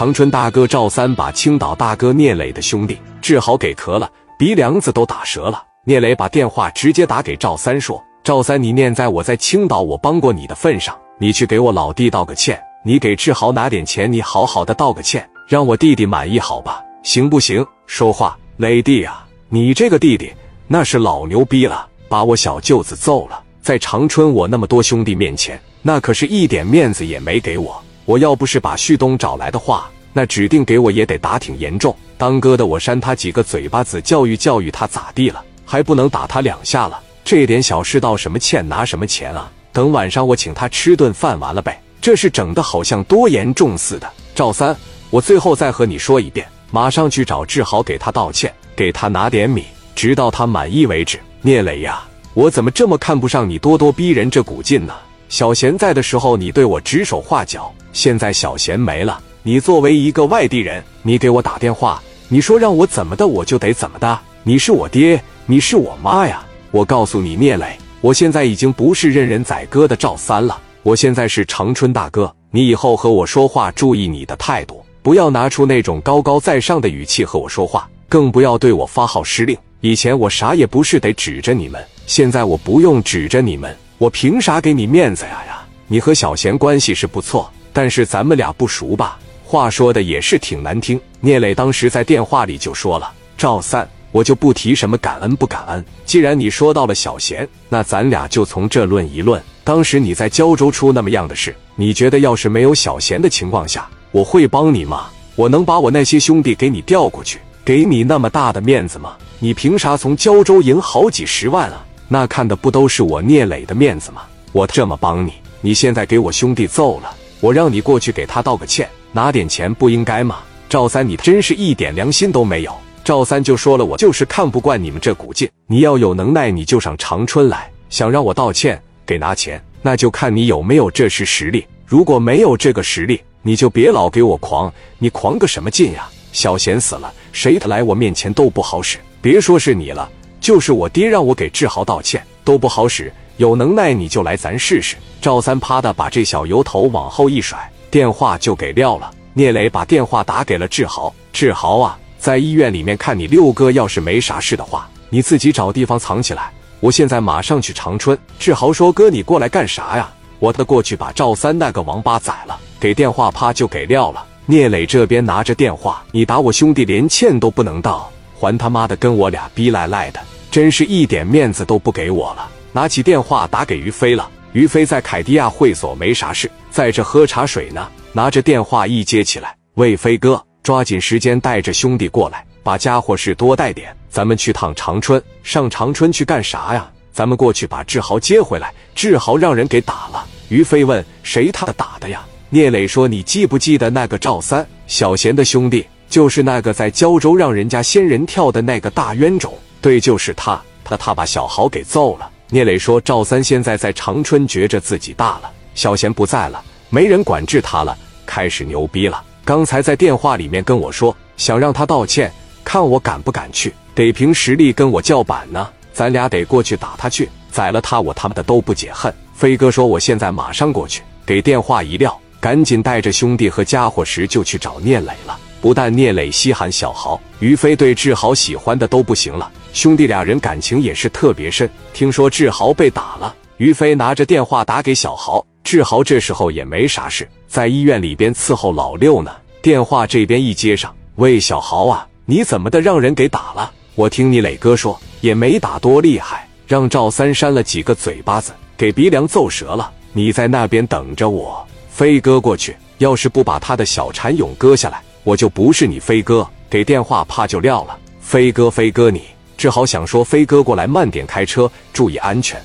长春大哥赵三把青岛大哥聂磊的兄弟志豪给咳了，鼻梁子都打折了。聂磊把电话直接打给赵三，说：“赵三，你念在我在青岛我帮过你的份上，你去给我老弟道个歉。你给志豪拿点钱，你好好的道个歉，让我弟弟满意，好吧？行不行？说话，磊弟啊，你这个弟弟那是老牛逼了，把我小舅子揍了，在长春我那么多兄弟面前，那可是一点面子也没给我。”我要不是把旭东找来的话，那指定给我也得打挺严重。当哥的我扇他几个嘴巴子，教育教育他咋地了？还不能打他两下了？这点小事道什么歉，拿什么钱啊？等晚上我请他吃顿饭完了呗。这事整的好像多严重似的。赵三，我最后再和你说一遍，马上去找志豪给他道歉，给他拿点米，直到他满意为止。聂磊呀，我怎么这么看不上你咄咄逼人这股劲呢？小贤在的时候，你对我指手画脚。现在小贤没了，你作为一个外地人，你给我打电话，你说让我怎么的我就得怎么的。你是我爹，你是我妈呀！我告诉你，聂磊，我现在已经不是任人宰割的赵三了，我现在是长春大哥。你以后和我说话注意你的态度，不要拿出那种高高在上的语气和我说话，更不要对我发号施令。以前我啥也不是，得指着你们，现在我不用指着你们，我凭啥给你面子呀呀？你和小贤关系是不错。但是咱们俩不熟吧？话说的也是挺难听。聂磊当时在电话里就说了：“赵三，我就不提什么感恩不感恩。既然你说到了小贤，那咱俩就从这论一论。当时你在胶州出那么样的事，你觉得要是没有小贤的情况下，我会帮你吗？我能把我那些兄弟给你调过去，给你那么大的面子吗？你凭啥从胶州赢好几十万啊？那看的不都是我聂磊的面子吗？我这么帮你，你现在给我兄弟揍了。”我让你过去给他道个歉，拿点钱不应该吗？赵三，你真是一点良心都没有。赵三就说了，我就是看不惯你们这股劲。你要有能耐，你就上长春来，想让我道歉，给拿钱，那就看你有没有这是实力。如果没有这个实力，你就别老给我狂，你狂个什么劲呀？小贤死了，谁他来我面前都不好使。别说是你了，就是我爹让我给志豪道歉都不好使。有能耐你就来，咱试试。赵三啪的把这小油头往后一甩，电话就给撂了。聂磊把电话打给了志豪：“志豪啊，在医院里面看你六哥，要是没啥事的话，你自己找地方藏起来。我现在马上去长春。”志豪说：“哥，你过来干啥呀？我得过去把赵三那个王八宰了。”给电话啪就给撂了。聂磊这边拿着电话：“你打我兄弟连欠都不能道，还他妈的跟我俩逼赖赖的，真是一点面子都不给我了。”拿起电话打给于飞了，于飞在凯迪亚会所没啥事，在这喝茶水呢。拿着电话一接起来，喂，飞哥，抓紧时间带着兄弟过来，把家伙事多带点，咱们去趟长春。上长春去干啥呀？咱们过去把志豪接回来。志豪让人给打了。于飞问谁他的打的呀？聂磊说：“你记不记得那个赵三，小贤的兄弟，就是那个在胶州让人家仙人跳的那个大冤种？对，就是他。他他把小豪给揍了。”聂磊说：“赵三现在在长春，觉着自己大了。小贤不在了，没人管制他了，开始牛逼了。刚才在电话里面跟我说，想让他道歉，看我敢不敢去。得凭实力跟我叫板呢。咱俩得过去打他去，宰了他，我他妈的都不解恨。”飞哥说：“我现在马上过去。”给电话一撂，赶紧带着兄弟和家伙时就去找聂磊了。不但聂磊稀罕小豪，于飞对志豪喜欢的都不行了。兄弟俩人感情也是特别深。听说志豪被打了，于飞拿着电话打给小豪。志豪这时候也没啥事，在医院里边伺候老六呢。电话这边一接上，喂，小豪啊，你怎么的让人给打了？我听你磊哥说，也没打多厉害，让赵三扇了几个嘴巴子，给鼻梁揍折了。你在那边等着我，飞哥过去。要是不把他的小蚕蛹割下来，我就不是你飞哥。给电话怕就撂了。飞哥，飞哥你。只好想说：“飞哥过来，慢点开车，注意安全。”